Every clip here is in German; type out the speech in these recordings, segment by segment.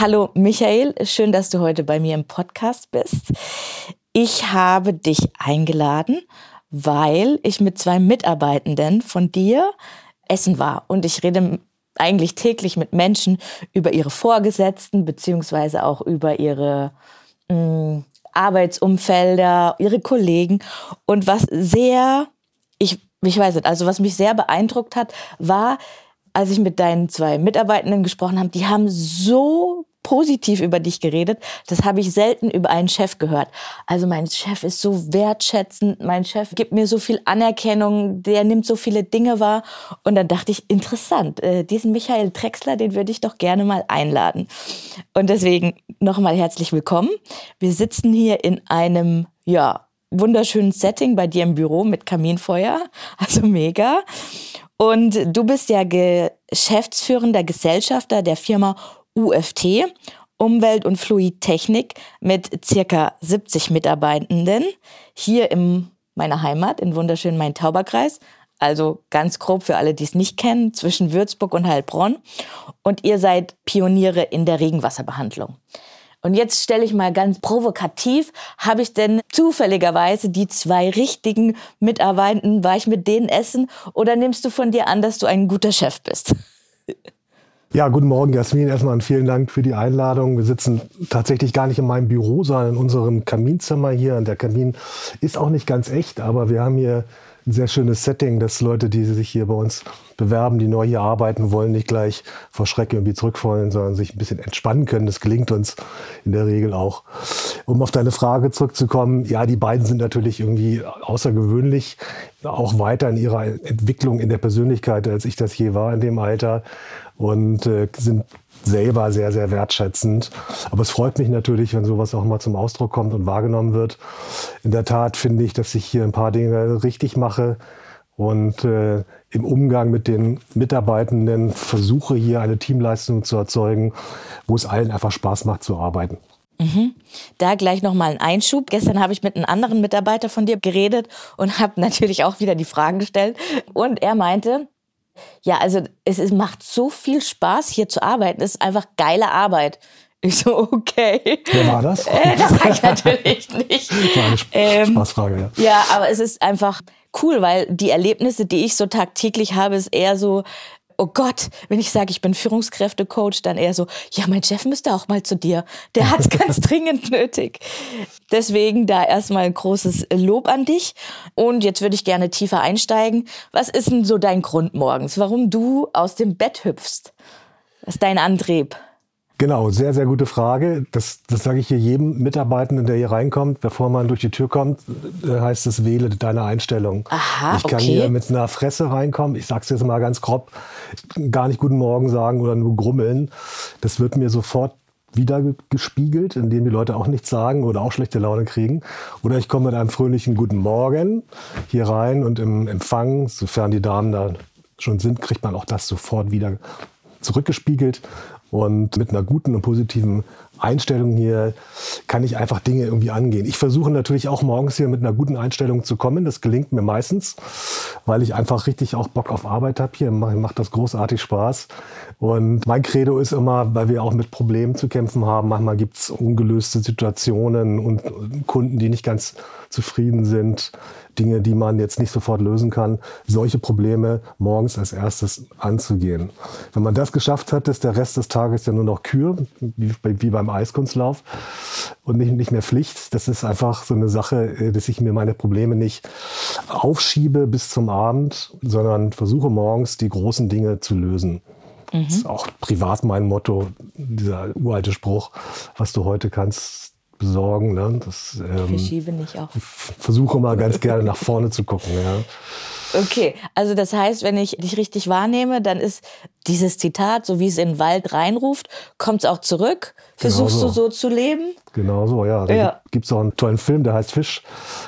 Hallo Michael, schön, dass du heute bei mir im Podcast bist. Ich habe dich eingeladen, weil ich mit zwei Mitarbeitenden von dir essen war. Und ich rede eigentlich täglich mit Menschen über ihre Vorgesetzten beziehungsweise auch über ihre mh, mm, Arbeitsumfelder, ihre Kollegen. Und was sehr, ich, ich weiß nicht, also was mich sehr beeindruckt hat, war, als ich mit deinen zwei Mitarbeitenden gesprochen habe, die haben so positiv über dich geredet. Das habe ich selten über einen Chef gehört. Also mein Chef ist so wertschätzend, mein Chef gibt mir so viel Anerkennung, der nimmt so viele Dinge wahr. Und dann dachte ich, interessant, äh, diesen Michael Drexler, den würde ich doch gerne mal einladen. Und deswegen nochmal herzlich willkommen. Wir sitzen hier in einem, ja, wunderschönen Setting bei dir im Büro mit Kaminfeuer. Also mega. Und du bist ja geschäftsführender Gesellschafter der Firma UFT, Umwelt- und Fluidtechnik, mit circa 70 Mitarbeitenden hier in meiner Heimat, in wunderschönen Main-Tauber-Kreis. Also ganz grob für alle, die es nicht kennen, zwischen Würzburg und Heilbronn. Und ihr seid Pioniere in der Regenwasserbehandlung. Und jetzt stelle ich mal ganz provokativ, habe ich denn zufälligerweise die zwei richtigen Mitarbeitenden, war ich mit denen essen oder nimmst du von dir an, dass du ein guter Chef bist? Ja, guten Morgen, Jasmin. Erstmal vielen Dank für die Einladung. Wir sitzen tatsächlich gar nicht in meinem Büro, sondern in unserem Kaminzimmer hier. Und der Kamin ist auch nicht ganz echt, aber wir haben hier ein sehr schönes Setting, dass Leute, die sich hier bei uns bewerben, die neu hier arbeiten wollen, nicht gleich vor Schreck irgendwie zurückfallen, sondern sich ein bisschen entspannen können. Das gelingt uns in der Regel auch. Um auf deine Frage zurückzukommen, ja, die beiden sind natürlich irgendwie außergewöhnlich, auch weiter in ihrer Entwicklung in der Persönlichkeit, als ich das je war in dem Alter und äh, sind selber sehr, sehr wertschätzend. Aber es freut mich natürlich, wenn sowas auch mal zum Ausdruck kommt und wahrgenommen wird. In der Tat finde ich, dass ich hier ein paar Dinge richtig mache und äh, im Umgang mit den Mitarbeitenden versuche hier eine Teamleistung zu erzeugen, wo es allen einfach Spaß macht zu arbeiten. Mhm. Da gleich nochmal ein Einschub. Gestern habe ich mit einem anderen Mitarbeiter von dir geredet und habe natürlich auch wieder die Fragen gestellt. Und er meinte, ja, also es, es macht so viel Spaß, hier zu arbeiten. Es ist einfach geile Arbeit. Ich so, okay. Wer war das? Äh, das sage ich natürlich nicht. Das war eine Sp ähm, Spaßfrage, ja. Ja, aber es ist einfach cool, weil die Erlebnisse, die ich so tagtäglich habe, ist eher so, oh Gott, wenn ich sage, ich bin Führungskräftecoach, dann eher so, ja, mein Chef müsste auch mal zu dir. Der hat es ganz dringend nötig. Deswegen da erstmal ein großes Lob an dich. Und jetzt würde ich gerne tiefer einsteigen. Was ist denn so dein Grund morgens, warum du aus dem Bett hüpfst? Was ist dein Antrieb? Genau, sehr, sehr gute Frage. Das, das sage ich hier jedem Mitarbeitenden, der hier reinkommt. Bevor man durch die Tür kommt, äh, heißt es, wähle deine Einstellung. Aha, ich kann okay. hier mit einer Fresse reinkommen. Ich sage es jetzt mal ganz grob. Gar nicht Guten Morgen sagen oder nur grummeln. Das wird mir sofort wieder gespiegelt, indem die Leute auch nichts sagen oder auch schlechte Laune kriegen. Oder ich komme mit einem fröhlichen Guten Morgen hier rein und im Empfang, sofern die Damen da schon sind, kriegt man auch das sofort wieder zurückgespiegelt. Und mit einer guten und positiven Einstellung hier kann ich einfach Dinge irgendwie angehen. Ich versuche natürlich auch morgens hier mit einer guten Einstellung zu kommen. Das gelingt mir meistens, weil ich einfach richtig auch Bock auf Arbeit habe hier. Macht das großartig Spaß. Und mein Credo ist immer, weil wir auch mit Problemen zu kämpfen haben. Manchmal gibt es ungelöste Situationen und Kunden, die nicht ganz zufrieden sind. Dinge, die man jetzt nicht sofort lösen kann, solche Probleme morgens als erstes anzugehen. Wenn man das geschafft hat, ist der Rest des Tages ja nur noch Kür, wie, wie beim Eiskunstlauf und nicht, nicht mehr Pflicht. Das ist einfach so eine Sache, äh, dass ich mir meine Probleme nicht aufschiebe bis zum Abend, sondern versuche morgens die großen Dinge zu lösen. Mhm. Das ist auch privat mein Motto, dieser uralte Spruch, was du heute kannst, besorgen. Ne? Das, ähm, Verschiebe nicht auch. Versuche mal ganz gerne nach vorne zu gucken. Ja. Okay, also das heißt, wenn ich dich richtig wahrnehme, dann ist dieses Zitat, so wie es in den Wald reinruft, kommt es auch zurück? Versuchst Genau du so zu leben? Genau so, ja. Da Ja. gibt es auch einen tollen Film, der heißt Fisch.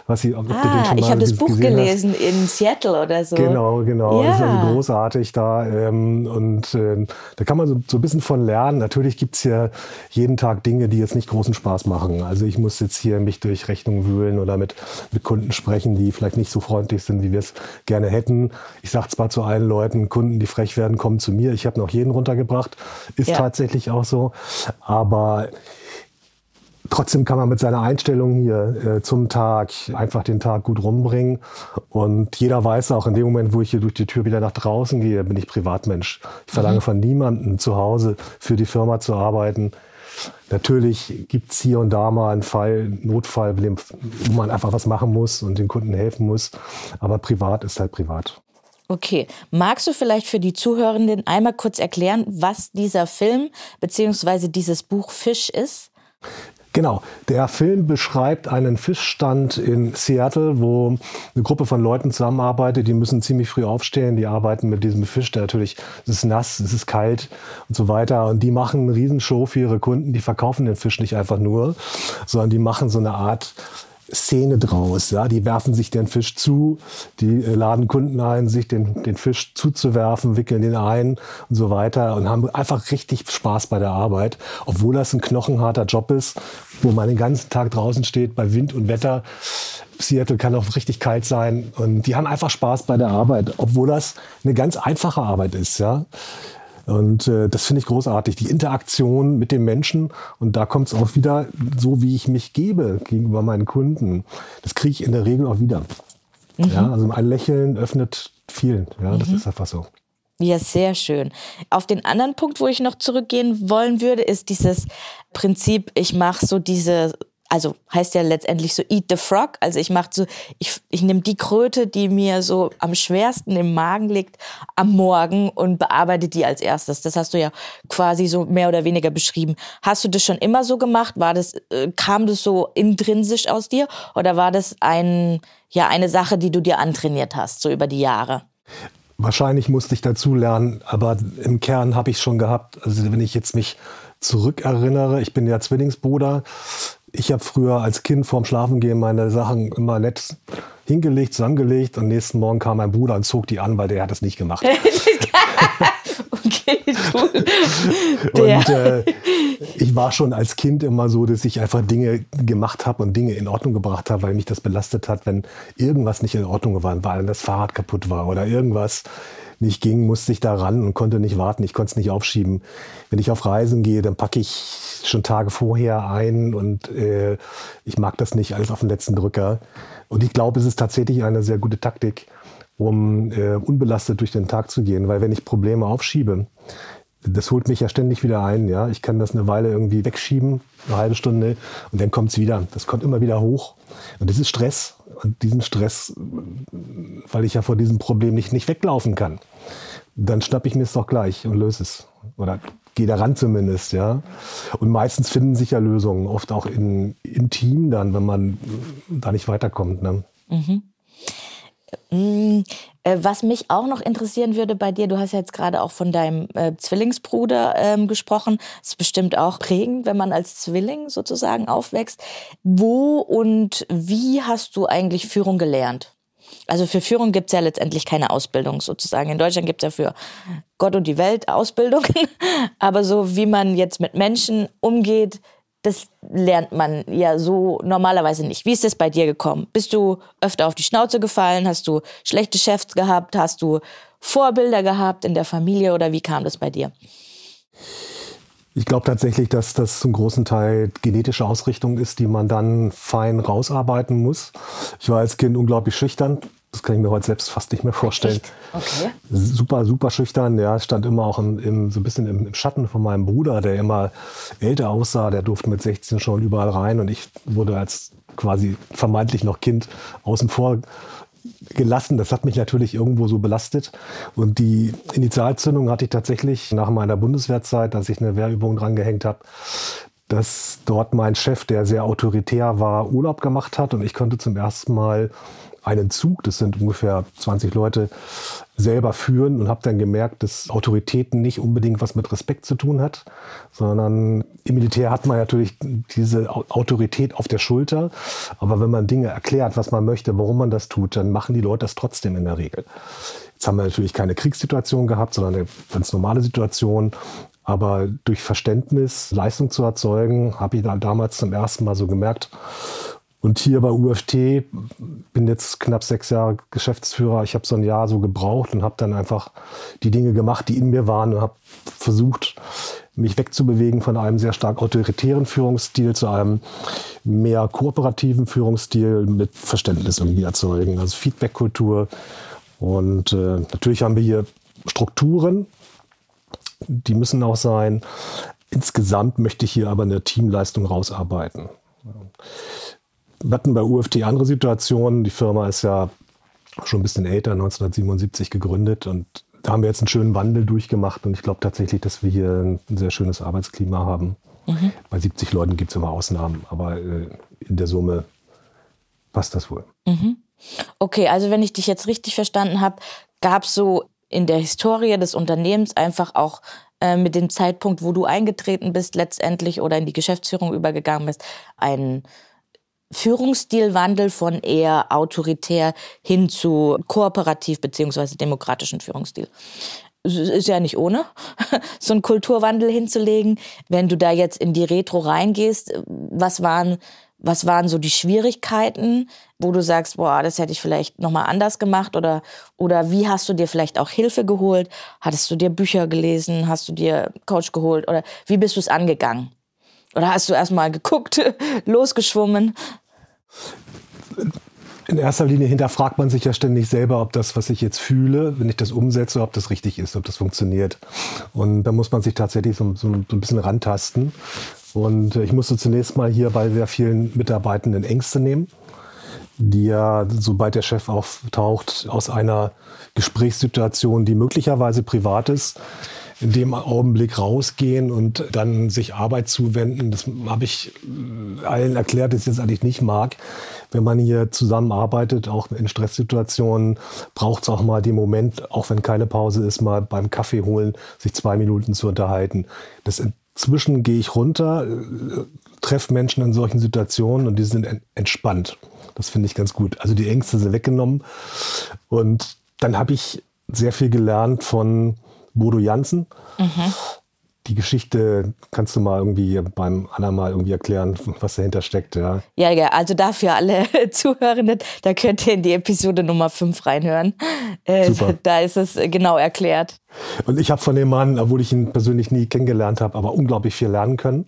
Was ich, ob du den Ah, schon ich mal habe das Buch gesehen hast. gelesen in Seattle oder so. Genau, genau. Das ist Ja. also großartig da. Ähm, und ähm, da kann man so, so ein bisschen von lernen. Natürlich gibt's hier jeden Tag Dinge, die jetzt nicht großen Spaß machen. Also ich muss jetzt hier mich durch Rechnungen wühlen oder mit, mit Kunden sprechen, die vielleicht nicht so freundlich sind, wie wir es gerne hätten. Ich sage zwar zu allen Leuten, Kunden, die frech werden, kommen zu mir. Ich habe noch jeden runtergebracht. Ist Ja. tatsächlich auch so. Aber Trotzdem kann man mit seiner Einstellung hier äh, zum Tag einfach den Tag gut rumbringen. Und jeder weiß auch, in dem Moment, wo ich hier durch die Tür wieder nach draußen gehe, bin ich Privatmensch. Ich verlange von niemandem zu Hause für die Firma zu arbeiten. Natürlich gibt's hier und da mal einen Fall, einen Notfall, wo man einfach was machen muss und den Kunden helfen muss. Aber privat ist halt privat. Okay, magst du vielleicht für die Zuhörenden einmal kurz erklären, was dieser Film beziehungsweise dieses Buch Fisch ist? Genau. Der Film beschreibt einen Fischstand in Seattle, wo eine Gruppe von Leuten zusammenarbeitet. Die müssen ziemlich früh aufstehen. Die arbeiten mit diesem Fisch, der natürlich, es ist nass, es ist kalt und so weiter. Und die machen eine Riesenshow für ihre Kunden. Die verkaufen den Fisch nicht einfach nur, sondern die machen so eine Art Szene draus. Ja, die werfen sich den Fisch zu, die äh, laden Kunden ein, sich den, den Fisch zuzuwerfen, wickeln den ein und so weiter und haben einfach richtig Spaß bei der Arbeit, obwohl das ein knochenharter Job ist, wo man den ganzen Tag draußen steht bei Wind und Wetter. Seattle kann auch richtig kalt sein und die haben einfach Spaß bei der Arbeit, obwohl das eine ganz einfache Arbeit ist, ja. Und äh, das finde ich großartig, die Interaktion mit dem Menschen. Und da kommt es auch wieder, so wie ich mich gebe gegenüber meinen Kunden. Das kriege ich in der Regel auch wieder. Ja, also ein Lächeln öffnet vielen. Ja, das ist einfach so. Ja, sehr schön. Auf den anderen Punkt, wo ich noch zurückgehen wollen würde, ist dieses Prinzip, ich mache so diese, also heißt ja letztendlich so Eat the Frog. Also ich mache so, ich, ich nehme die Kröte, die mir so am schwersten im Magen liegt, am Morgen und bearbeite die als erstes. Das hast du ja quasi so mehr oder weniger beschrieben. Hast du das schon immer so gemacht? War das, äh, kam das so intrinsisch aus dir? Oder war das ein, ja, eine Sache, die du dir antrainiert hast, so über die Jahre? Wahrscheinlich musste ich dazu lernen, aber im Kern habe ich schon gehabt. Also wenn ich jetzt mich zurückerinnere, ich bin ja Zwillingsbruder. Ich habe früher als Kind vorm Schlafengehen meine Sachen immer nett hingelegt, zusammengelegt und nächsten Morgen kam mein Bruder und zog die an, weil der hat das nicht gemacht. okay, cool. Und äh, ich war schon als Kind immer so, dass ich einfach Dinge gemacht habe und Dinge in Ordnung gebracht habe, weil mich das belastet hat, wenn irgendwas nicht in Ordnung war, weil das Fahrrad kaputt war oder irgendwas nicht ging, musste ich da ran und konnte nicht warten. Ich konnte es nicht aufschieben. Wenn ich auf Reisen gehe, dann packe ich schon Tage vorher ein und äh, ich mag das nicht alles auf den letzten Drücker. Und ich glaube, es ist tatsächlich eine sehr gute Taktik, um äh, unbelastet durch den Tag zu gehen, weil wenn ich Probleme aufschiebe, das holt mich ja ständig wieder ein. Ja, ich kann das eine Weile irgendwie wegschieben, eine halbe Stunde, und dann kommt es wieder. Das kommt immer wieder hoch. Und das ist Stress. Und diesen Stress, weil ich ja vor diesem Problem nicht, nicht weglaufen kann, dann schnapp ich mir es doch gleich und löse es. Oder gehe daran zumindest, ja. Und meistens finden sich ja Lösungen, oft auch in, im Team dann, wenn man da nicht weiterkommt. Ne? Äh, Was mich auch noch interessieren würde bei dir, du hast ja jetzt gerade auch von deinem äh, Zwillingsbruder ähm, gesprochen. Das ist bestimmt auch prägend, wenn man als Zwilling sozusagen aufwächst. Wo und wie hast du eigentlich Führung gelernt? Also für Führung gibt es ja letztendlich keine Ausbildung sozusagen. In Deutschland gibt es ja für Gott und die Welt Ausbildungen. Aber so wie man jetzt mit Menschen umgeht, das lernt man ja so normalerweise nicht. Wie ist das bei dir gekommen? Bist du öfter auf die Schnauze gefallen? Hast du schlechte Chefs gehabt? Hast du Vorbilder gehabt in der Familie oder wie kam das bei dir? Ich glaube tatsächlich, dass das zum großen Teil genetische Ausrichtung ist, die man dann fein rausarbeiten muss. Ich war als Kind unglaublich schüchtern. Das kann ich mir heute selbst fast nicht mehr vorstellen. Echt? Okay. Super, super schüchtern. Der stand immer auch im, im, so ein bisschen im, im Schatten von meinem Bruder, der immer älter aussah. Der durfte mit 16 schon überall rein und ich wurde als quasi vermeintlich noch Kind außen vor gelassen. Das hat mich natürlich irgendwo so belastet. Und die Initialzündung hatte ich tatsächlich nach meiner Bundeswehrzeit, als ich eine Wehrübung dran gehängt habe, dass dort mein Chef, der sehr autoritär war, Urlaub gemacht hat und ich konnte zum ersten Mal einen Zug, das sind ungefähr 20 Leute, selber führen und habe dann gemerkt, dass Autoritäten nicht unbedingt was mit Respekt zu tun hat, sondern im Militär hat man natürlich diese Autorität auf der Schulter. Aber wenn man Dinge erklärt, was man möchte, warum man das tut, dann machen die Leute das trotzdem in der Regel. Jetzt haben wir natürlich keine Kriegssituation gehabt, sondern eine ganz normale Situation. Aber durch Verständnis Leistung zu erzeugen, habe ich da damals zum ersten Mal so gemerkt, und hier bei UFT bin jetzt knapp sechs Jahre Geschäftsführer. Ich habe so ein Jahr so gebraucht und habe dann einfach die Dinge gemacht, die in mir waren und habe versucht, mich wegzubewegen von einem sehr stark autoritären Führungsstil zu einem mehr kooperativen Führungsstil mit Verständnis irgendwie erzeugen. Also Feedback-Kultur. Und äh, natürlich haben wir hier Strukturen, die müssen auch sein. Insgesamt möchte ich hier aber eine Teamleistung rausarbeiten. Wir hatten bei UFT andere Situationen. Die Firma ist ja schon ein bisschen älter, 1977 gegründet und da haben wir jetzt einen schönen Wandel durchgemacht und ich glaube tatsächlich, dass wir hier ein sehr schönes Arbeitsklima haben. Mhm. Bei 70 Leuten gibt es immer Ausnahmen, aber äh, in der Summe passt das wohl. Mhm. Okay, also wenn ich dich jetzt richtig verstanden habe, gab es so in der Historie des Unternehmens einfach auch äh, mit dem Zeitpunkt, wo du eingetreten bist letztendlich oder in die Geschäftsführung übergegangen bist, einen Führungsstilwandel von eher autoritär hin zu kooperativ beziehungsweise demokratischen Führungsstil. Ist ja nicht ohne, so einen Kulturwandel hinzulegen. Wenn du da jetzt in die Retro reingehst, was waren, was waren so die Schwierigkeiten, wo du sagst, boah, das hätte ich vielleicht nochmal anders gemacht oder, oder wie hast du dir vielleicht auch Hilfe geholt? Hattest du dir Bücher gelesen? Hast du dir Coach geholt oder wie bist du es angegangen? Oder hast du erstmal geguckt, losgeschwommen? In erster Linie hinterfragt man sich ja ständig selber, ob das, was ich jetzt fühle, wenn ich das umsetze, ob das richtig ist, ob das funktioniert. Und da muss man sich tatsächlich so, so, ein bisschen rantasten. Und äh, ich musste zunächst mal hier bei sehr vielen Mitarbeitenden Ängste nehmen, die ja, sobald der Chef auftaucht, aus einer Gesprächssituation, die möglicherweise privat ist, in dem Augenblick rausgehen und dann sich Arbeit zuwenden. Das habe ich äh, allen erklärt, dass ich das eigentlich nicht mag. Wenn man hier zusammenarbeitet, auch in Stresssituationen, braucht es auch mal den Moment, auch wenn keine Pause ist, mal beim Kaffee holen, sich zwei Minuten zu unterhalten. Das inzwischen gehe ich runter, äh, treffe Menschen in solchen Situationen und die sind entspannt. Das finde ich ganz gut. Also die Ängste sind weggenommen. Und dann habe ich sehr viel gelernt von Bodo Jansen. Mhm. Die Geschichte kannst du mal irgendwie beim Anna mal irgendwie erklären, was dahinter steckt, ja. Ja, ja, also dafür alle Zuhörenden, da könnt ihr in die Episode Nummer 5 reinhören. Äh, Super. Da ist es genau erklärt. Und ich habe von dem Mann, obwohl ich ihn persönlich nie kennengelernt habe, aber unglaublich viel lernen können.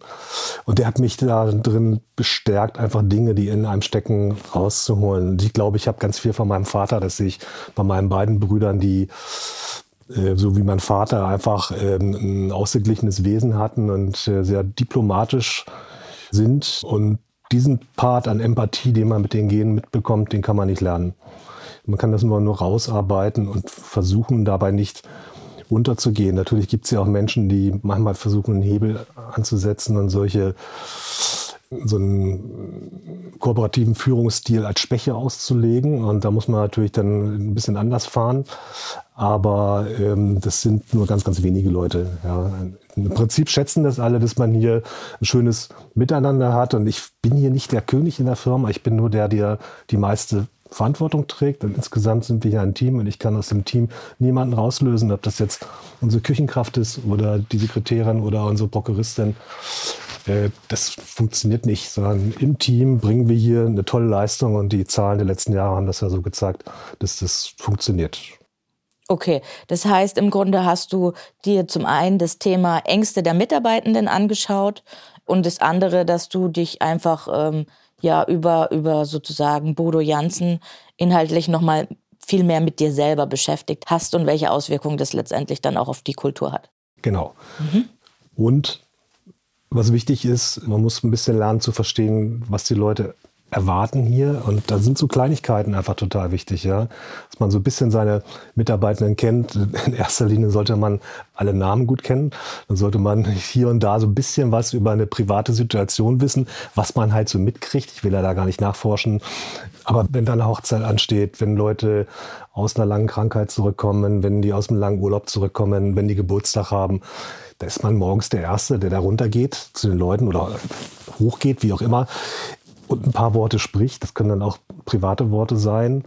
Und der hat mich da drin bestärkt, einfach Dinge, die in einem stecken, rauszuholen. Und ich glaube, ich habe ganz viel von meinem Vater, das sehe ich bei meinen beiden Brüdern, die so wie mein Vater einfach ähm, ein ausgeglichenes Wesen hatten und äh, sehr diplomatisch sind. Und diesen Part an Empathie, den man mit den Genen mitbekommt, den kann man nicht lernen. Man kann das nur, nur rausarbeiten und versuchen dabei nicht unterzugehen. Natürlich gibt es ja auch Menschen, die manchmal versuchen, einen Hebel anzusetzen und solche so einen kooperativen Führungsstil als Schwäche auszulegen. Und da muss man natürlich dann ein bisschen anders fahren. Aber ähm, das sind nur ganz, ganz wenige Leute. Ja. Im Prinzip schätzen das alle, dass man hier ein schönes Miteinander hat. Und ich bin hier nicht der König in der Firma. Ich bin nur der, der die meiste Verantwortung trägt. Und insgesamt sind wir hier ein Team und ich kann aus dem Team niemanden rauslösen, ob das jetzt unsere Küchenkraft ist oder die Sekretärin oder unsere Prokuristin. Äh, das funktioniert nicht, sondern im Team bringen wir hier eine tolle Leistung und die Zahlen der letzten Jahre haben das ja so gezeigt, dass das funktioniert. Okay, das heißt, im Grunde hast du dir zum einen das Thema Ängste der Mitarbeitenden angeschaut und das andere, dass du dich einfach ähm, ja über, über sozusagen Bodo Jansen inhaltlich nochmal viel mehr mit dir selber beschäftigt hast und welche Auswirkungen das letztendlich dann auch auf die Kultur hat. Genau. Mhm. Und was wichtig ist, man muss ein bisschen lernen zu verstehen, was die Leute erwarten hier. Und da sind so Kleinigkeiten einfach total wichtig, ja. Dass man so ein bisschen seine Mitarbeitenden kennt. In erster Linie sollte man alle Namen gut kennen. Dann sollte man hier und da so ein bisschen was über eine private Situation wissen, was man halt so mitkriegt. Ich will ja da gar nicht nachforschen. Aber wenn da eine Hochzeit ansteht, wenn Leute aus einer langen Krankheit zurückkommen, wenn die aus einem langen Urlaub zurückkommen, wenn die Geburtstag haben, da ist man morgens der Erste, der da runtergeht zu den Leuten oder hochgeht, wie auch immer und ein paar Worte spricht. Das können dann auch private Worte sein.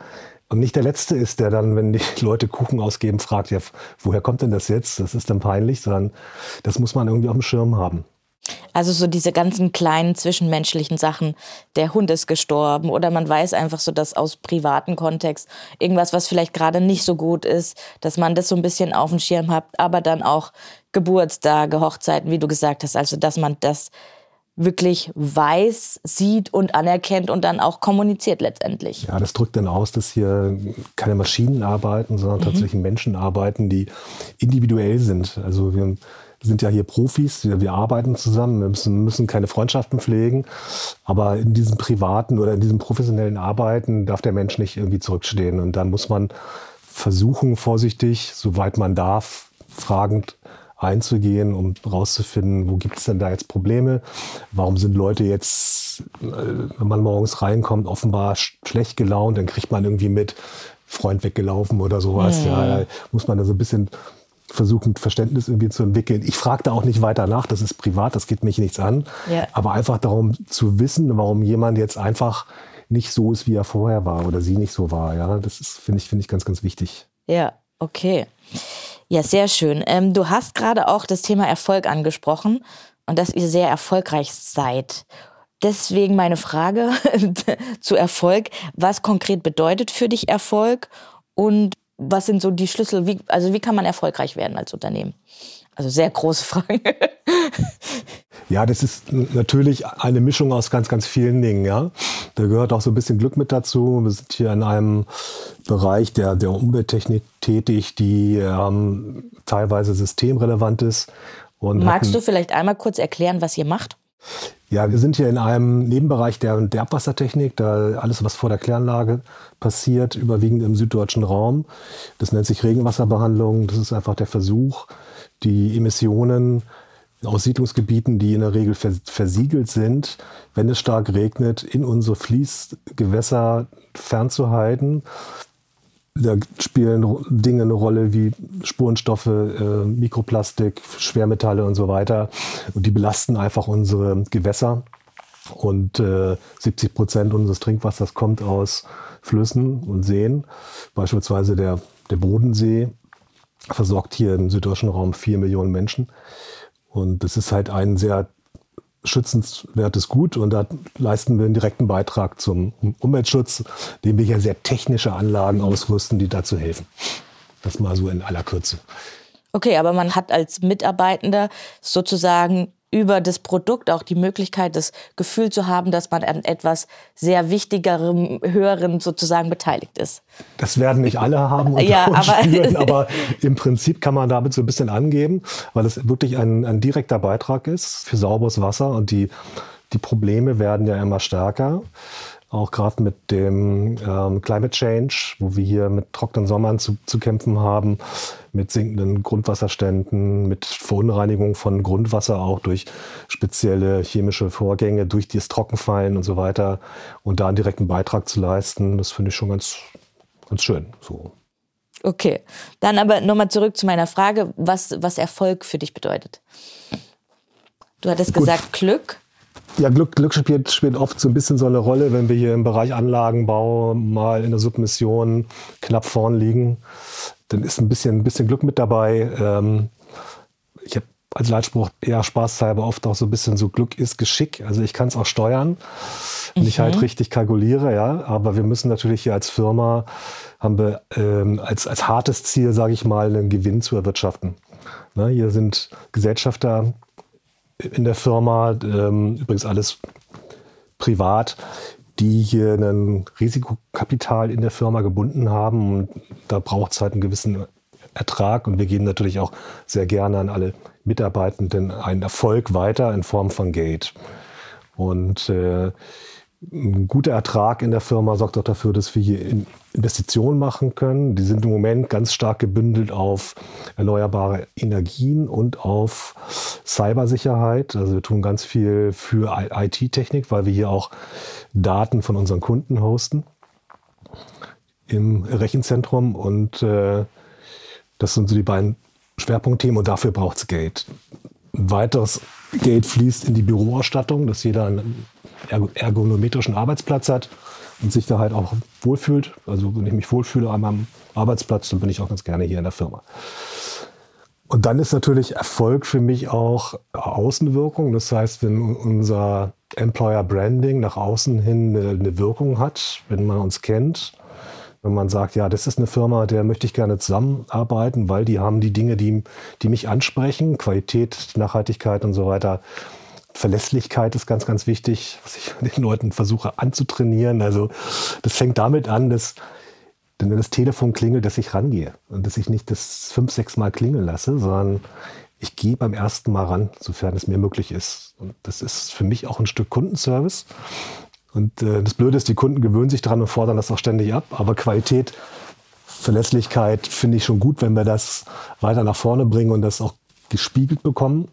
Und nicht der Letzte ist, der dann, wenn die Leute Kuchen ausgeben, fragt, ja, woher kommt denn das jetzt? Das ist dann peinlich, sondern das muss man irgendwie auf dem Schirm haben. Also so diese ganzen kleinen zwischenmenschlichen Sachen, der Hund ist gestorben oder man weiß einfach so, dass aus privaten Kontext irgendwas, was vielleicht gerade nicht so gut ist, dass man das so ein bisschen auf dem Schirm hat, aber dann auch Geburtstage, Hochzeiten, wie du gesagt hast, also dass man das wirklich weiß, sieht und anerkennt und dann auch kommuniziert letztendlich. Ja, das drückt dann aus, dass hier keine Maschinen arbeiten, sondern mhm. tatsächlich Menschen arbeiten, die individuell sind. Also wir sind ja hier Profis, wir, wir arbeiten zusammen, wir müssen, müssen keine Freundschaften pflegen, aber in diesem privaten oder in diesem professionellen Arbeiten darf der Mensch nicht irgendwie zurückstehen und dann muss man versuchen, vorsichtig, soweit man darf, fragend einzugehen, um rauszufinden, wo gibt es denn da jetzt Probleme? Warum sind Leute jetzt, äh, wenn man morgens reinkommt, offenbar schlecht gelaunt, dann kriegt man irgendwie mit, Freund weggelaufen oder sowas. Mhm. Ja, da muss man da so ein bisschen versuchen, Verständnis irgendwie zu entwickeln. Ich frage da auch nicht weiter nach, das ist privat, das geht mich nichts an. Ja. Aber einfach darum zu wissen, warum jemand jetzt einfach nicht so ist, wie er vorher war oder sie nicht so war. Ja, das ist, finde ich, finde ich ganz, ganz wichtig. Ja, okay. Ja, sehr schön. Ähm, du hast gerade auch das Thema Erfolg angesprochen und dass ihr sehr erfolgreich seid. Deswegen meine Frage zu Erfolg. Was konkret bedeutet für dich Erfolg und was sind so die Schlüssel? Wie, also wie kann man erfolgreich werden als Unternehmen? Also sehr große Frage. Ja, das ist natürlich eine Mischung aus ganz, ganz vielen Dingen. Ja, da gehört auch so ein bisschen Glück mit dazu. Wir sind hier in einem Bereich der, der Umwelttechnik tätig, die ähm, teilweise systemrelevant ist. Magst du vielleicht einmal kurz erklären, was ihr macht? Ja, wir sind hier in einem Nebenbereich der, der Abwassertechnik, da alles, was vor der Kläranlage passiert, überwiegend im süddeutschen Raum. Das nennt sich Regenwasserbehandlung. Das ist einfach der Versuch, die Emissionen aus Siedlungsgebieten, die in der Regel versiegelt sind, wenn es stark regnet, in unsere Fließgewässer fernzuhalten. Da spielen Dinge eine Rolle wie Spurenstoffe, äh, Mikroplastik, Schwermetalle und so weiter. Und die belasten einfach unsere Gewässer. Und äh, 70 Prozent unseres Trinkwassers kommt aus Flüssen und Seen, beispielsweise der, der Bodensee versorgt hier im süddeutschen Raum vier Millionen Menschen. Und das ist halt ein sehr schützenswertes Gut und da leisten wir einen direkten Beitrag zum Umweltschutz, indem wir hier sehr technische Anlagen ausrüsten, die dazu helfen. Das mal so in aller Kürze. Okay, aber man hat als Mitarbeitender sozusagen über das Produkt auch die Möglichkeit, das Gefühl zu haben, dass man an etwas sehr Wichtigerem, Höheren sozusagen beteiligt ist. Das werden nicht alle haben und, ja, und aber, spüren, aber im Prinzip kann man damit so ein bisschen angeben, weil es wirklich ein, ein direkter Beitrag ist für sauberes Wasser und die, die Probleme werden ja immer stärker auch gerade mit dem ähm, Climate Change, wo wir hier mit trockenen Sommern zu, zu kämpfen haben, mit sinkenden Grundwasserständen, mit Verunreinigung von Grundwasser auch durch spezielle chemische Vorgänge, durch das Trockenfallen und so weiter und da einen direkten Beitrag zu leisten, das finde ich schon ganz, ganz schön. So. Okay, dann aber nochmal zurück zu meiner Frage, was, was Erfolg für dich bedeutet. Du hattest Gut. gesagt Glück. Ja, Glück, Glück spielt, spielt oft so ein bisschen so eine Rolle, wenn wir hier im Bereich Anlagenbau mal in der Submission knapp vorn liegen. Dann ist ein bisschen, ein bisschen Glück mit dabei. Ähm, ich habe als Leitspruch eher spaßhalber oft auch so ein bisschen so Glück ist Geschick. Also ich kann es auch steuern, wenn mhm. ich halt mhm. richtig kalkuliere, ja. Aber wir müssen natürlich hier als Firma haben wir ähm, als, als hartes Ziel, sage ich mal, einen Gewinn zu erwirtschaften. Ne, hier sind Gesellschafter in der Firma, ähm, übrigens alles privat, die hier ein Risikokapital in der Firma gebunden haben. Und da braucht es halt einen gewissen Ertrag und wir geben natürlich auch sehr gerne an alle Mitarbeitenden einen Erfolg weiter in Form von Geld. Und äh, Ein guter Ertrag in der Firma sorgt auch dafür, dass wir hier Investitionen machen können. Die sind im Moment ganz stark gebündelt auf erneuerbare Energien und auf Cybersicherheit. Also wir tun ganz viel für IT-Technik, weil wir hier auch Daten von unseren Kunden hosten im Rechenzentrum. Und äh, das sind so die beiden Schwerpunktthemen und dafür braucht es Geld. Ein weiteres Geld fließt in die Büroausstattung, dass jeder einen ergonometrischen Arbeitsplatz hat und sich da halt auch wohlfühlt. Also wenn ich mich wohlfühle an meinem Arbeitsplatz, dann bin ich auch ganz gerne hier in der Firma. Und dann ist natürlich Erfolg für mich auch Außenwirkung. Das heißt, wenn unser Employer Branding nach außen hin eine, Wirkung hat, wenn man uns kennt, wenn man sagt, ja, das ist eine Firma, der möchte ich gerne zusammenarbeiten, weil die haben die Dinge, die, die mich ansprechen, Qualität, Nachhaltigkeit und so weiter. Verlässlichkeit ist ganz, ganz wichtig, was ich den Leuten versuche anzutrainieren. Also das fängt damit an, dass wenn das Telefon klingelt, dass ich rangehe und dass ich nicht das fünf, sechs Mal klingeln lasse, sondern ich gehe beim ersten Mal ran, sofern es mir möglich ist. Und das ist für mich auch ein Stück Kundenservice. Und äh, das Blöde ist, die Kunden gewöhnen sich daran und fordern das auch ständig ab. Aber Qualität, Verlässlichkeit finde ich schon gut, wenn wir das weiter nach vorne bringen und das auch gespiegelt bekommen.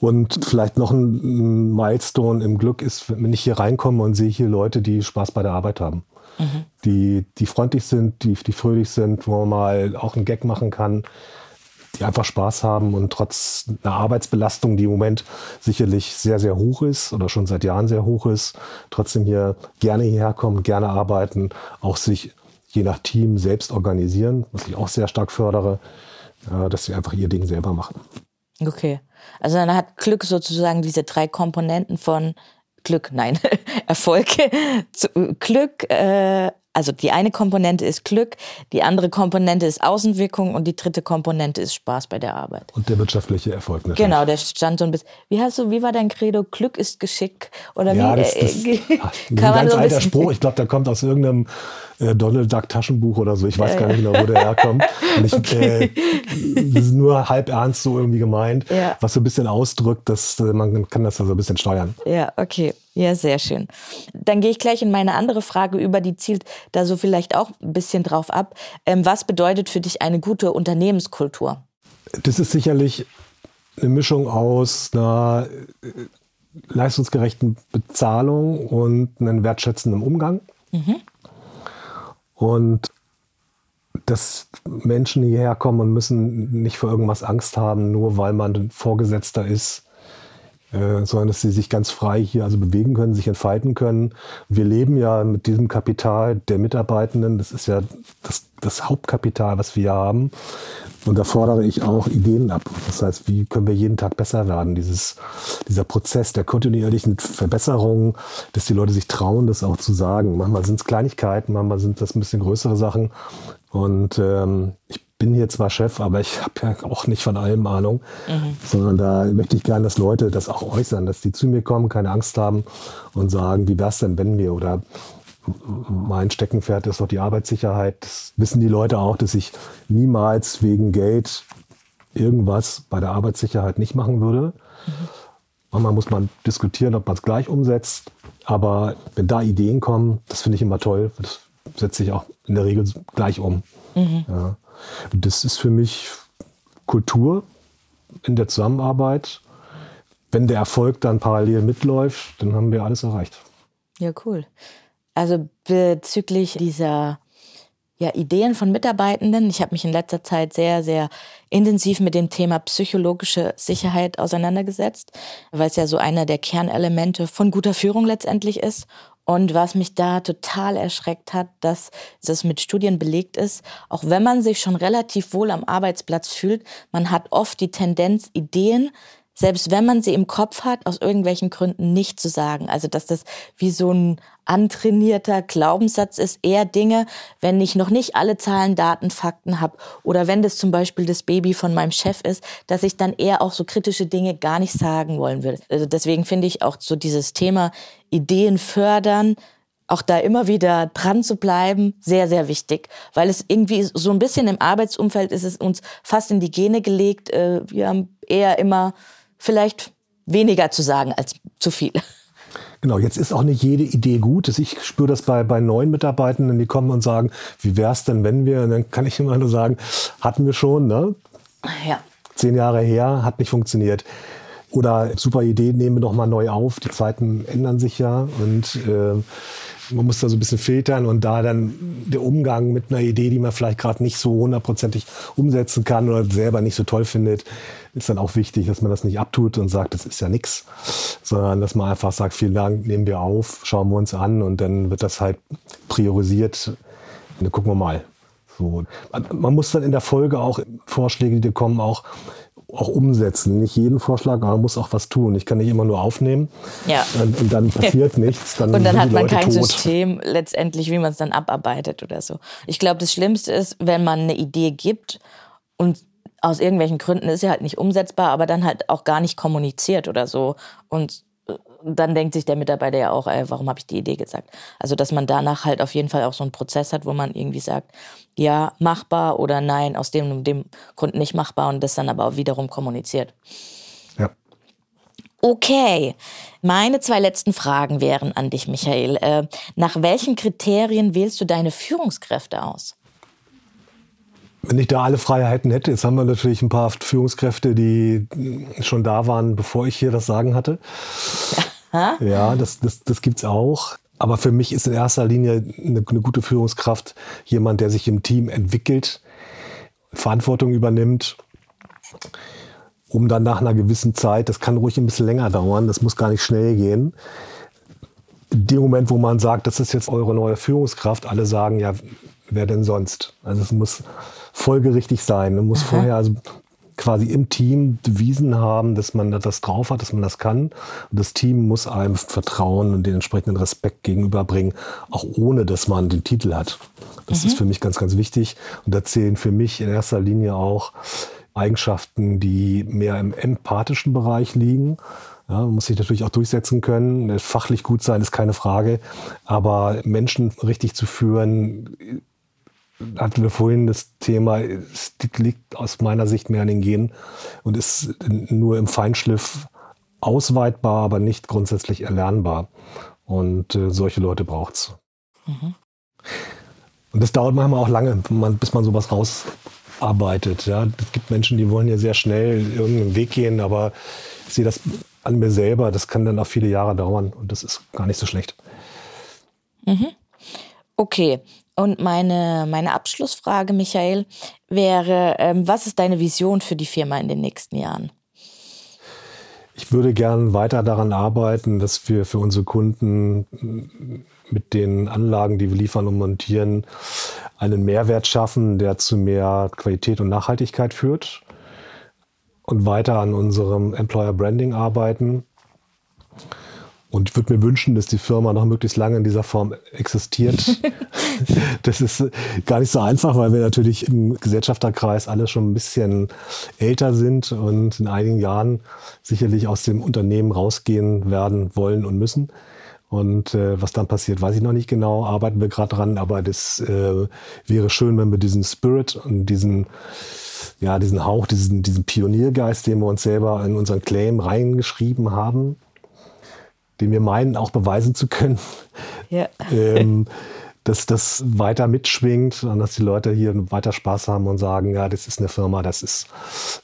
Und vielleicht noch ein Milestone im Glück ist, wenn ich hier reinkomme und sehe hier Leute, die Spaß bei der Arbeit haben. Mhm. Die, die freundlich sind, die, die fröhlich sind, wo man mal auch einen Gag machen kann die einfach Spaß haben und trotz einer Arbeitsbelastung, die im Moment sicherlich sehr, sehr hoch ist oder schon seit Jahren sehr hoch ist, trotzdem hier gerne hierher kommen, gerne arbeiten, auch sich je nach Team selbst organisieren, was ich auch sehr stark fördere, dass sie einfach ihr Ding selber machen. Okay. Also dann hat Glück sozusagen diese drei Komponenten von Glück, nein, Erfolg, Glück, äh, also die eine Komponente ist Glück, die andere Komponente ist Außenwirkung und die dritte Komponente ist Spaß bei der Arbeit. Und der wirtschaftliche Erfolg natürlich. Genau, der stand so ein bisschen. Wie hast du, wie war dein Credo? Glück ist Geschick oder ja, wie? Das, das, äh, kann ein ganz so alter Spruch. Ich glaube, der kommt aus irgendeinem äh, Donald Duck Taschenbuch oder so. Ich weiß gar nicht genau, wo der herkommt. Und ich, okay. äh, das ist nur halb ernst so irgendwie gemeint, ja. was so ein bisschen ausdrückt, dass äh, man kann das so ein bisschen steuern. Ja, okay. Ja, sehr schön. Dann gehe ich gleich in meine andere Frage über, die zielt da so vielleicht auch ein bisschen drauf ab. Ähm, was bedeutet für dich eine gute Unternehmenskultur? Das ist sicherlich eine Mischung aus einer äh, leistungsgerechten Bezahlung und einem wertschätzenden Umgang. Mhm. Und dass Menschen hierher kommen und müssen nicht vor irgendwas Angst haben, nur weil man Vorgesetzter ist, äh, sondern dass sie sich ganz frei hier also bewegen können, sich entfalten können. Wir leben ja mit diesem Kapital der Mitarbeitenden, das ist ja das, das Hauptkapital, was wir haben. Und da fordere ich auch Ideen ab. Das heißt, wie können wir jeden Tag besser werden? Dieses, dieser Prozess der kontinuierlichen Verbesserung, dass die Leute sich trauen, das auch zu sagen. Manchmal sind es Kleinigkeiten, manchmal sind das ein bisschen größere Sachen. Und ähm, ich bin hier zwar Chef, aber ich habe ja auch nicht von allem Ahnung, mhm. sondern da möchte ich gerne, dass Leute das auch äußern, dass die zu mir kommen, keine Angst haben und sagen, wie wär's denn, wenn wir oder mein Steckenpferd ist doch die Arbeitssicherheit. Das wissen die Leute auch, dass ich niemals wegen Geld irgendwas bei der Arbeitssicherheit nicht machen würde. Mhm. Manchmal muss man diskutieren, ob man es gleich umsetzt. Aber wenn da Ideen kommen, das finde ich immer toll. Das setze ich auch in der Regel gleich um. Mhm. Ja. Das ist für mich Kultur in der Zusammenarbeit. Wenn der Erfolg dann parallel mitläuft, dann haben wir alles erreicht. Ja, cool. Also bezüglich dieser ja, Ideen von Mitarbeitenden. Ich habe mich in letzter Zeit sehr, sehr intensiv mit dem Thema psychologische Sicherheit auseinandergesetzt, weil es ja so einer der Kernelemente von guter Führung letztendlich ist. Und was mich da total erschreckt hat, dass das mit Studien belegt ist, auch wenn man sich schon relativ wohl am Arbeitsplatz fühlt, man hat oft die Tendenz, Ideen selbst wenn man sie im Kopf hat, aus irgendwelchen Gründen nicht zu sagen. Also dass das wie so ein antrainierter Glaubenssatz ist, eher Dinge, wenn ich noch nicht alle Zahlen, Daten, Fakten habe oder wenn das zum Beispiel das Baby von meinem Chef ist, dass ich dann eher auch so kritische Dinge gar nicht sagen wollen will. Also deswegen finde ich auch so dieses Thema Ideen fördern, auch da immer wieder dran zu bleiben, sehr, sehr wichtig, weil es irgendwie so ein bisschen im Arbeitsumfeld ist es uns fast in die Gene gelegt. Äh, wir haben eher immer vielleicht weniger zu sagen als zu viel. Genau, jetzt ist auch nicht jede Idee gut. Ich spüre das bei, bei neuen Mitarbeitenden, die kommen und sagen, wie wäre es denn, wenn wir, und dann kann ich immer nur sagen, hatten wir schon, ne? Ja. Zehn Jahre her, hat nicht funktioniert. Oder super Idee, nehmen wir doch mal neu auf. Die Zeiten ändern sich ja und äh, man muss da so ein bisschen filtern und da dann der Umgang mit einer Idee, die man vielleicht gerade nicht so hundertprozentig umsetzen kann oder selber nicht so toll findet, ist dann auch wichtig, dass man das nicht abtut und sagt, das ist ja nichts, sondern dass man einfach sagt, vielen Dank, nehmen wir auf, schauen wir uns an und dann wird das halt priorisiert. Und dann gucken wir mal. So. Man muss dann in der Folge auch Vorschläge, die kommen, auch auch umsetzen. Nicht jeden Vorschlag, aber man muss auch was tun. Ich kann nicht immer nur aufnehmen ja. und, und dann passiert nichts. Dann und dann hat man Leute kein tot. System letztendlich, wie man es dann abarbeitet oder so. Ich glaube, das Schlimmste ist, wenn man eine Idee gibt und aus irgendwelchen Gründen ist sie halt nicht umsetzbar, aber dann halt auch gar nicht kommuniziert oder so. Und dann denkt sich der Mitarbeiter ja auch, ey, warum habe ich die Idee gesagt? Also, dass man danach halt auf jeden Fall auch so einen Prozess hat, wo man irgendwie sagt, ja, machbar oder nein, aus dem und dem Grund nicht machbar und das dann aber auch wiederum kommuniziert. Ja. Okay, meine zwei letzten Fragen wären an dich, Michael. Äh, nach welchen Kriterien wählst du deine Führungskräfte aus? Wenn ich da alle Freiheiten hätte, jetzt haben wir natürlich ein paar Führungskräfte, die schon da waren, bevor ich hier das Sagen hatte. Ja, ja das, das, das gibt's auch. Aber für mich ist in erster Linie eine, eine gute Führungskraft jemand, der sich im Team entwickelt, Verantwortung übernimmt, um dann nach einer gewissen Zeit, das kann ruhig ein bisschen länger dauern, das muss gar nicht schnell gehen, in dem Moment, wo man sagt, das ist jetzt eure neue Führungskraft, alle sagen, ja, wer denn sonst? Also es muss folgerichtig sein. Man muss Aha. vorher also quasi im Team bewiesen haben, dass man das drauf hat, dass man das kann. Und das Team muss einem Vertrauen und den entsprechenden Respekt gegenüberbringen, auch ohne, dass man den Titel hat. Das ist für mich ganz, ganz wichtig. Und da zählen für mich in erster Linie auch Eigenschaften, die mehr im empathischen Bereich liegen. Ja, man muss sich natürlich auch durchsetzen können. Fachlich gut sein ist keine Frage. Aber Menschen richtig zu führen, hatten wir vorhin das Thema, es liegt aus meiner Sicht mehr an den Genen und ist nur im Feinschliff ausweitbar, aber nicht grundsätzlich erlernbar. Und äh, solche Leute braucht's. Und das dauert manchmal auch lange, bis man sowas rausarbeitet. Ja, es gibt Menschen, die wollen ja sehr schnell irgendeinen Weg gehen, aber ich sehe das an mir selber. Das kann dann auch viele Jahre dauern und das ist gar nicht so schlecht. Okay. Und meine, meine Abschlussfrage, Michael, wäre, ähm, was ist deine Vision für die Firma in den nächsten Jahren? Ich würde gern weiter daran arbeiten, dass wir für unsere Kunden mit den Anlagen, die wir liefern und montieren, einen Mehrwert schaffen, der zu mehr Qualität und Nachhaltigkeit führt. Und weiter an unserem Employer Branding arbeiten. Und ich würde mir wünschen, dass die Firma noch möglichst lange in dieser Form existiert. das ist gar nicht so einfach, weil wir natürlich im Gesellschafterkreis alle schon ein bisschen älter sind und in einigen Jahren sicherlich aus dem Unternehmen rausgehen werden wollen und müssen. Und äh, was dann passiert, weiß ich noch nicht genau, arbeiten wir gerade dran, aber das äh, wäre schön, wenn wir diesen Spirit und diesen, ja, diesen Hauch, diesen, diesen Pioniergeist, den wir uns selber in unseren Claim reingeschrieben haben, den wir meinen, auch beweisen zu können, Ja. ähm, dass das weiter mitschwingt und dass die Leute hier weiter Spaß haben und sagen, ja, das ist eine Firma, das ist,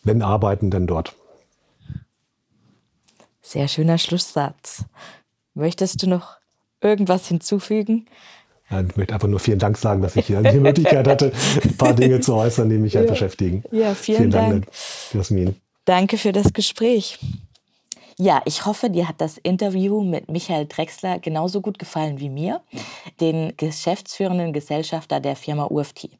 wenn arbeiten, denn dort. Sehr schöner Schlusssatz. Möchtest du noch irgendwas hinzufügen? Ja, Ich möchte einfach nur vielen Dank sagen, dass ich hier die Möglichkeit hatte, ein paar Dinge zu äußern, die mich halt beschäftigen. Ja, vielen Dank. Jasmin. Danke für das Gespräch. Ja, ich hoffe, dir hat das Interview mit Michael Drexler genauso gut gefallen wie mir, den geschäftsführenden Gesellschafter der Firma UFT.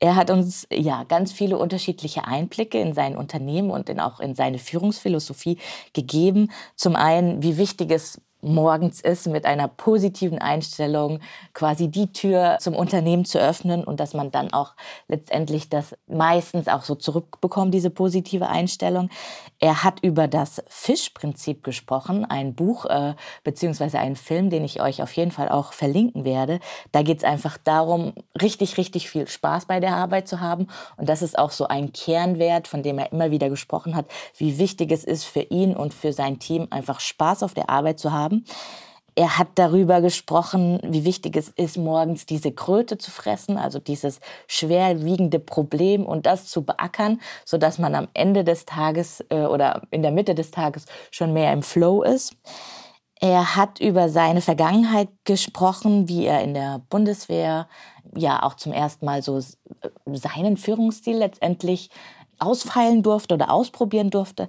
Er hat uns ja ganz viele unterschiedliche Einblicke in sein Unternehmen und in, auch in seine Führungsphilosophie gegeben. Zum einen, wie wichtig es morgens ist, mit einer positiven Einstellung quasi die Tür zum Unternehmen zu öffnen und dass man dann auch letztendlich das meistens auch so zurückbekommt, diese positive Einstellung. Er hat über das Fischprinzip gesprochen, ein Buch äh, beziehungsweise einen Film, den ich euch auf jeden Fall auch verlinken werde. Da geht es einfach darum, richtig, richtig viel Spaß bei der Arbeit zu haben. Und das ist auch so ein Kernwert, von dem er immer wieder gesprochen hat, wie wichtig es ist für ihn und für sein Team, einfach Spaß auf der Arbeit zu haben. Er hat darüber gesprochen, wie wichtig es ist, morgens diese Kröte zu fressen, also dieses schwerwiegende Problem und das zu beackern, sodass man am Ende des Tages äh, oder in der Mitte des Tages schon mehr im Flow ist. Er hat über seine Vergangenheit gesprochen, wie er in der Bundeswehr ja auch zum ersten Mal so seinen Führungsstil letztendlich ausfeilen durfte oder ausprobieren durfte.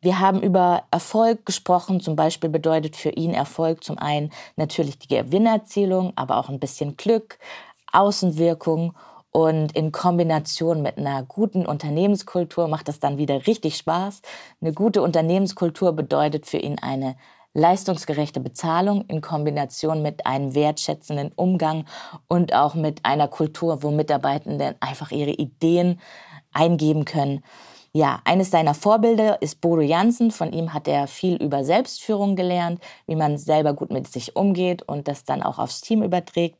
Wir haben über Erfolg gesprochen. Zum Beispiel bedeutet für ihn Erfolg zum einen natürlich die Gewinnerzielung, aber auch ein bisschen Glück, Außenwirkung und in Kombination mit einer guten Unternehmenskultur macht das dann wieder richtig Spaß. Eine gute Unternehmenskultur bedeutet für ihn eine leistungsgerechte Bezahlung in Kombination mit einem wertschätzenden Umgang und auch mit einer Kultur, wo Mitarbeitende einfach ihre Ideen eingeben können. Ja, eines seiner Vorbilder ist Bodo Jansen. Von ihm hat er viel über Selbstführung gelernt, wie man selber gut mit sich umgeht und das dann auch aufs Team überträgt.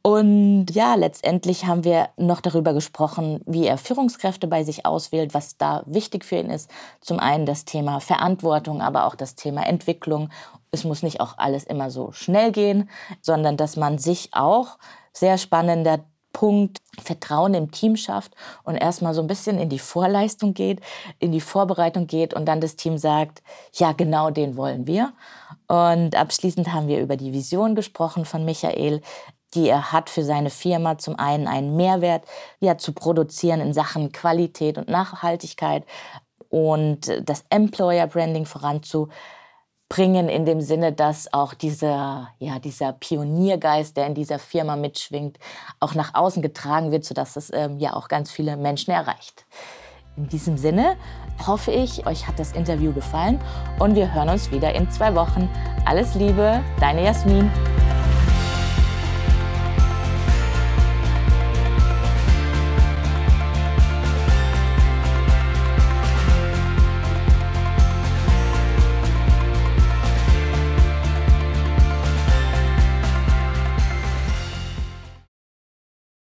Und ja, letztendlich haben wir noch darüber gesprochen, wie er Führungskräfte bei sich auswählt, was da wichtig für ihn ist. Zum einen das Thema Verantwortung, aber auch das Thema Entwicklung. Es muss nicht auch alles immer so schnell gehen, sondern dass man sich auch sehr spannender Punkt Vertrauen im Team schafft und erstmal so ein bisschen in die Vorleistung geht, in die Vorbereitung geht und dann das Team sagt, ja, genau den wollen wir. Und abschließend haben wir über die Vision gesprochen von Michael, die er hat für seine Firma, zum einen einen Mehrwert ja, zu produzieren in Sachen Qualität und Nachhaltigkeit und das Employer Branding voranzubringen, in dem Sinne, dass auch dieser, ja, dieser Pioniergeist, der in dieser Firma mitschwingt, auch nach außen getragen wird, sodass es ähm, ja auch ganz viele Menschen erreicht. In diesem Sinne hoffe ich, euch hat das Interview gefallen und wir hören uns wieder in zwei Wochen. Alles Liebe, deine Jasmin.